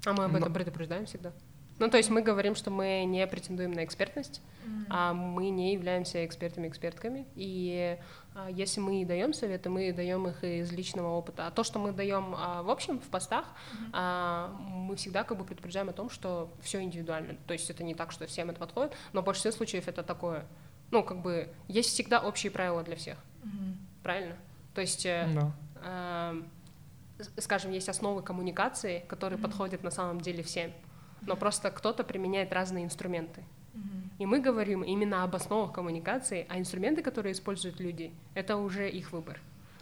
А мы об этом Но... предупреждаем всегда. Ну, то есть мы говорим, что мы не претендуем на экспертность, mm-hmm. а мы не являемся экспертами-экспертками. И а, если мы даем советы, мы даем их из личного опыта. А то, что мы даем а, в общем в постах, mm-hmm. а, мы всегда как бы предупреждаем о том, что все индивидуально. То есть это не так, что всем это подходит, но в большинстве случаев это такое. Ну, как бы есть всегда общие правила для всех. Mm-hmm. Правильно? То есть, no. э, э, скажем, есть основы коммуникации, которые mm-hmm. подходят на самом деле всем но просто кто-то применяет разные инструменты. И мы говорим именно об основах коммуникации, а инструменты, которые используют люди, это уже их выбор.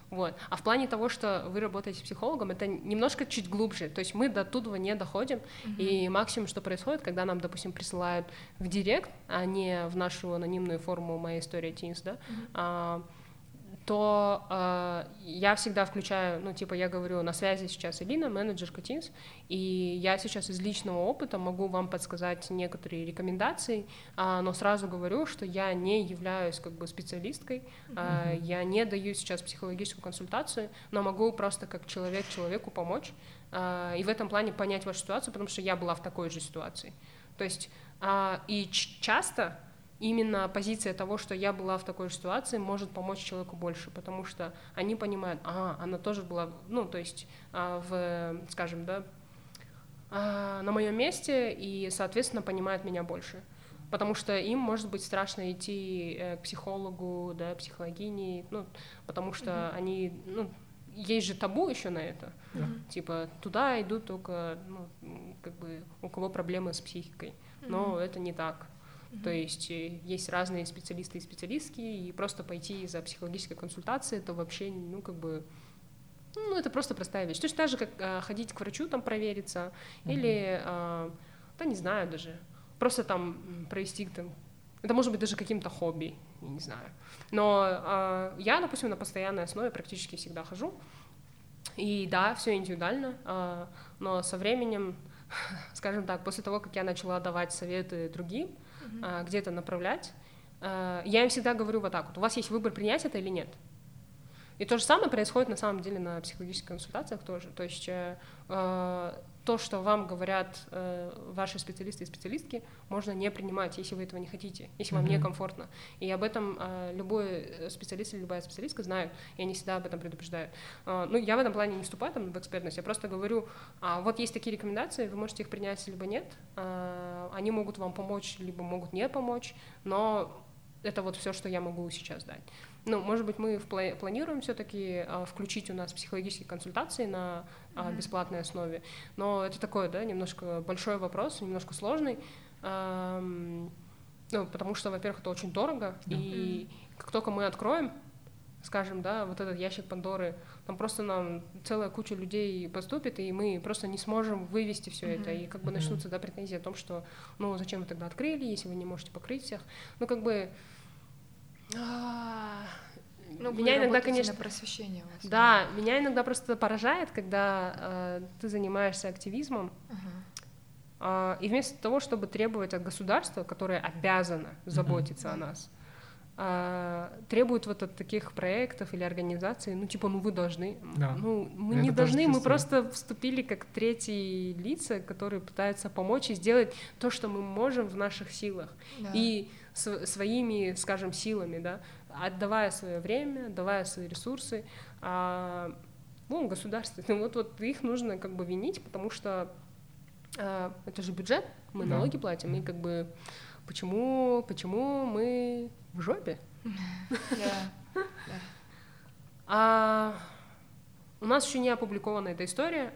Вот. А в плане того, что вы работаете психологом, это немножко чуть глубже. То есть мы до туда не доходим, mm-hmm. и максимум, что происходит, когда нам, допустим, присылают в директ, а не в нашу анонимную форму «Моя история Teams», да, mm-hmm. То э, я всегда включаю, ну, типа, я говорю, на связи сейчас Элина, менеджер Teams, и я сейчас из личного опыта могу вам подсказать некоторые рекомендации, э, но сразу говорю, что я не являюсь, как бы, специалисткой, э, mm-hmm. я не даю сейчас психологическую консультацию, но могу просто как человек человеку помочь, э, и в этом плане понять вашу ситуацию, потому что я была в такой же ситуации. То есть, э, и часто именно позиция того, что я была в такой же ситуации, может помочь человеку больше, потому что они понимают, а, она тоже была, ну, то есть а, в, скажем, да, а, на моем месте и, соответственно, понимают меня больше. Потому что им может быть страшно идти э, к психологу, да, психологине, ну, потому что mm-hmm. они, ну, есть же табу еще на это. Mm-hmm. Типа, туда идут только, ну, как бы, у кого проблемы с психикой. Но mm-hmm. это не так. То есть э, есть разные специалисты и специалистки, и просто пойти за психологической консультацией, это вообще, ну, как бы, ну, это просто простая вещь. Точно так же, как а, ходить к врачу, там, провериться, mm-hmm. или, а, да, не знаю даже, просто там провести, там, это может быть даже каким-то хобби, я не знаю. Но а, я, допустим, на постоянной основе практически всегда хожу, и да, все индивидуально, а, но со временем, скажем так, после того, как я начала давать советы другим, mm-hmm. где-то направлять, а, я им всегда говорю вот так вот, у вас есть выбор принять это или нет. И то же самое происходит на самом деле на психологических консультациях тоже. То есть э, э, то, что вам говорят э, ваши специалисты и специалистки, можно не принимать, если вы этого не хотите, если вам mm-hmm. некомфортно. И об этом э, любой специалист или любая специалистка знают, и они всегда об этом предупреждают. Э, ну, я в этом плане не вступаю там, в экспертность, я просто говорю, а вот есть такие рекомендации, вы можете их принять либо нет, э, они могут вам помочь, либо могут не помочь, но это вот все, что я могу сейчас дать. Ну, может быть, мы планируем все-таки а, включить у нас психологические консультации на а, бесплатной основе, но это такой, да, немножко большой вопрос, немножко сложный, а, ну, потому что, во-первых, это очень дорого, да. и как только мы откроем, скажем, да, вот этот ящик Пандоры, там просто нам целая куча людей поступит, и мы просто не сможем вывести все mm-hmm. это, и как бы начнутся, да, претензии о том, что, ну, зачем вы тогда открыли, если вы не можете покрыть всех, ну, как бы ну, меня иногда, конечно, просвещение. У вас, да, да, меня иногда просто поражает, когда э, ты занимаешься активизмом, uh-huh. э, и вместо того, чтобы требовать от государства, которое обязано заботиться uh-huh. о нас, э, требует вот от таких проектов или организаций, ну типа, ну вы должны, да. ну мы Я не должны, мы просто вступили как третьи лица, которые пытаются помочь и сделать то, что мы можем в наших силах. Да. И своими, скажем, силами, да, отдавая свое время, отдавая свои ресурсы, а, ну, государство, ну, вот, вот их нужно как бы винить, потому что а, это же бюджет, мы да. налоги платим, и как бы почему, почему мы в жопе? А у нас еще не опубликована эта история,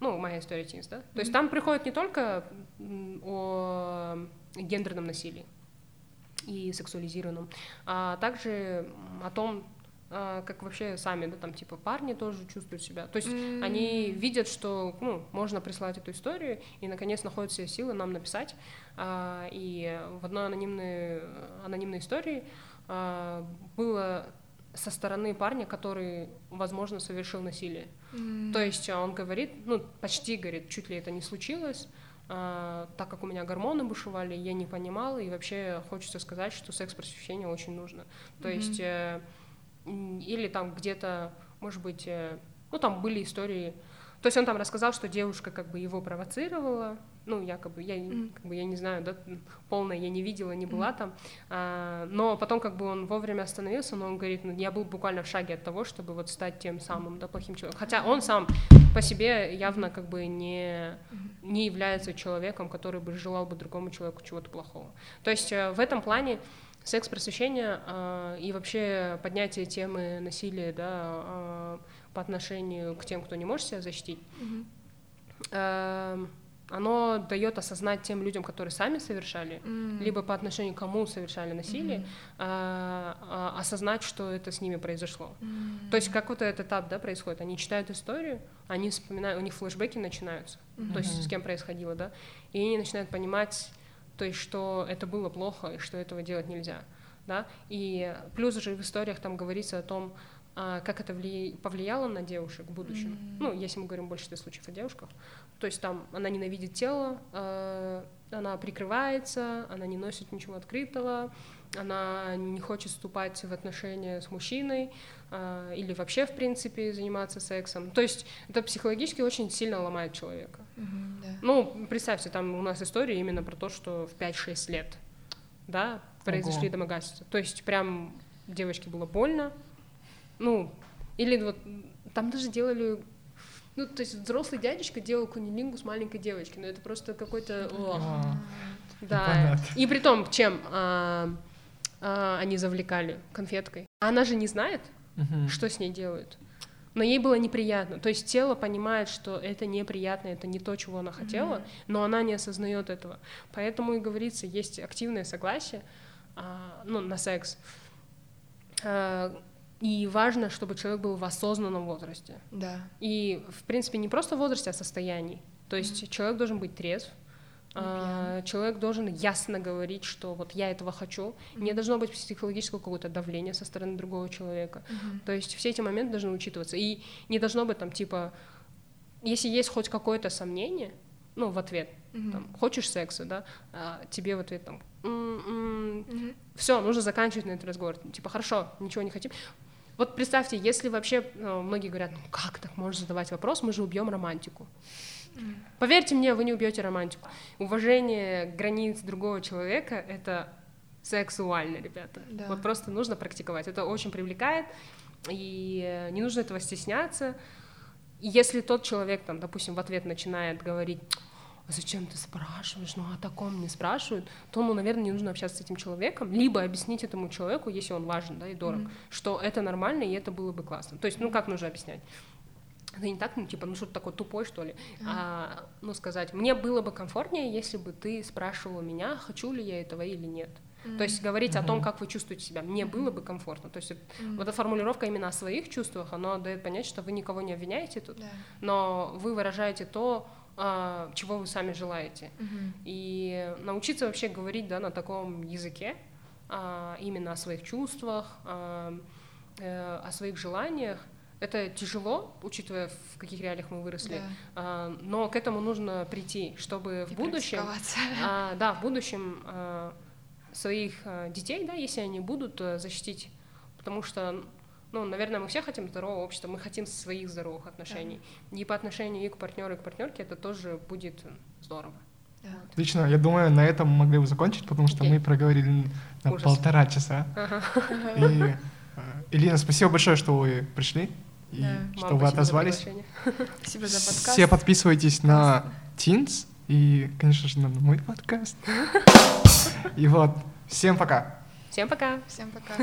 ну, моя история Teens, да? То есть там приходит не только о гендерном насилии и сексуализированном, а также о том, а, как вообще сами, да, там, типа, парни тоже чувствуют себя. То есть mm-hmm. они видят, что, ну, можно прислать эту историю, и, наконец, находят все силы нам написать. А, и в одной анонимной, анонимной истории а, было со стороны парня, который, возможно, совершил насилие. Mm. То есть он говорит, ну, почти говорит, чуть ли это не случилось, а, так как у меня гормоны бушевали, я не понимала, и вообще хочется сказать, что секс-просвещение очень нужно. То mm-hmm. есть, э, или там где-то, может быть, э, ну там были истории, то есть он там рассказал, что девушка как бы его провоцировала, ну, якобы, я, mm. как бы, я не знаю, да, полная я не видела, не была mm. там, а, но потом как бы он вовремя остановился, но он говорит, ну, я был буквально в шаге от того, чтобы вот стать тем самым, да, плохим человеком, хотя он сам по себе явно как бы не, не является человеком, который бы желал бы другому человеку чего-то плохого. То есть э, в этом плане секс-просвещение э, и вообще поднятие темы насилия, да, э, по отношению к тем, кто не может себя защитить, mm-hmm. э, оно дает осознать тем людям, которые сами совершали, mm-hmm. либо по отношению к кому совершали насилие, mm-hmm. э, э, осознать, что это с ними произошло. Mm-hmm. То есть как вот этот этап да, происходит. Они читают историю, они вспоминают, у них флешбеки начинаются, mm-hmm. то есть с кем происходило, да, и они начинают понимать, то есть что это было плохо и что этого делать нельзя. Да? И плюс же в историях там говорится о том, а, как это повлияло на девушек в будущем. Mm-hmm. Ну, если мы говорим больше случаев о девушках. То есть там она ненавидит тело, э, она прикрывается, она не носит ничего открытого, она не хочет вступать в отношения с мужчиной э, или вообще, в принципе, заниматься сексом. То есть это психологически очень сильно ломает человека. Mm-hmm, да. Ну, представьте, там у нас история именно про то, что в 5-6 лет да, произошли Ого. домогательства. То есть прям девочке было больно, ну, или вот там даже делали ну, то есть взрослый дядечка делал кунилингу с маленькой девочкой, но это просто какой-то... А, да. И при том, чем а, а, они завлекали конфеткой. Она же не знает, что с ней делают. Но ей было неприятно. То есть тело понимает, что это неприятно, это не то, чего она хотела, но она не осознает этого. Поэтому и говорится, есть активное согласие а, ну, на секс. И важно, чтобы человек был в осознанном возрасте. Да. И, в принципе, не просто в возрасте, а состоянии. То есть mm-hmm. человек должен быть трезв, а, человек должен ясно говорить, что вот я этого хочу. Mm-hmm. Не должно быть психологического какого-то давления со стороны другого человека. Mm-hmm. То есть все эти моменты должны учитываться. И не должно быть там типа, если есть хоть какое-то сомнение, ну, в ответ, mm-hmm. там, хочешь секса, да, а тебе в ответ там, mm-hmm. все, нужно заканчивать на этот разговор. Типа, хорошо, ничего не хотим. Вот представьте, если вообще ну, многие говорят, ну как так можешь задавать вопрос, мы же убьем романтику. Mm. Поверьте мне, вы не убьете романтику. Уважение границ другого человека это сексуально, ребята. Да. Вот просто нужно практиковать. Это очень привлекает, и не нужно этого стесняться. И если тот человек, там, допустим, в ответ начинает говорить, а зачем ты спрашиваешь, ну о таком не спрашивают, то, ну, наверное, не нужно общаться с этим человеком, либо объяснить этому человеку, если он важен, да, и дорог, mm-hmm. что это нормально, и это было бы классно. То есть, ну, как нужно объяснять? Это не так, ну, типа, ну, что ты такой тупой, что ли, mm-hmm. а, ну, сказать, мне было бы комфортнее, если бы ты спрашивала меня, хочу ли я этого или нет. Mm-hmm. То есть говорить mm-hmm. о том, как вы чувствуете себя, мне mm-hmm. было бы комфортно. То есть mm-hmm. вот эта формулировка именно о своих чувствах, она дает понять, что вы никого не обвиняете тут, yeah. но вы выражаете то, чего вы сами желаете. Uh-huh. И научиться вообще говорить да, на таком языке, а, именно о своих чувствах, а, э, о своих желаниях, это тяжело, учитывая, в каких реалиях мы выросли, да. но к этому нужно прийти, чтобы И в будущем, да, в будущем своих детей, да, если они будут э, защитить, потому что ну, наверное, мы все хотим здорового общества, мы хотим своих здоровых отношений. Да. И по отношению и к партнеру, и к партнерке это тоже будет здорово. Да. Отлично, я думаю, на этом мы могли бы закончить, потому что okay. мы проговорили на Ужас. полтора часа. Ага. И, Элина, спасибо большое, что вы пришли и да. что Мам, вы отозвались. Спасибо за подкаст. Все подписывайтесь на Teens и, конечно же, на мой подкаст. И вот, всем пока. Всем пока. Всем пока.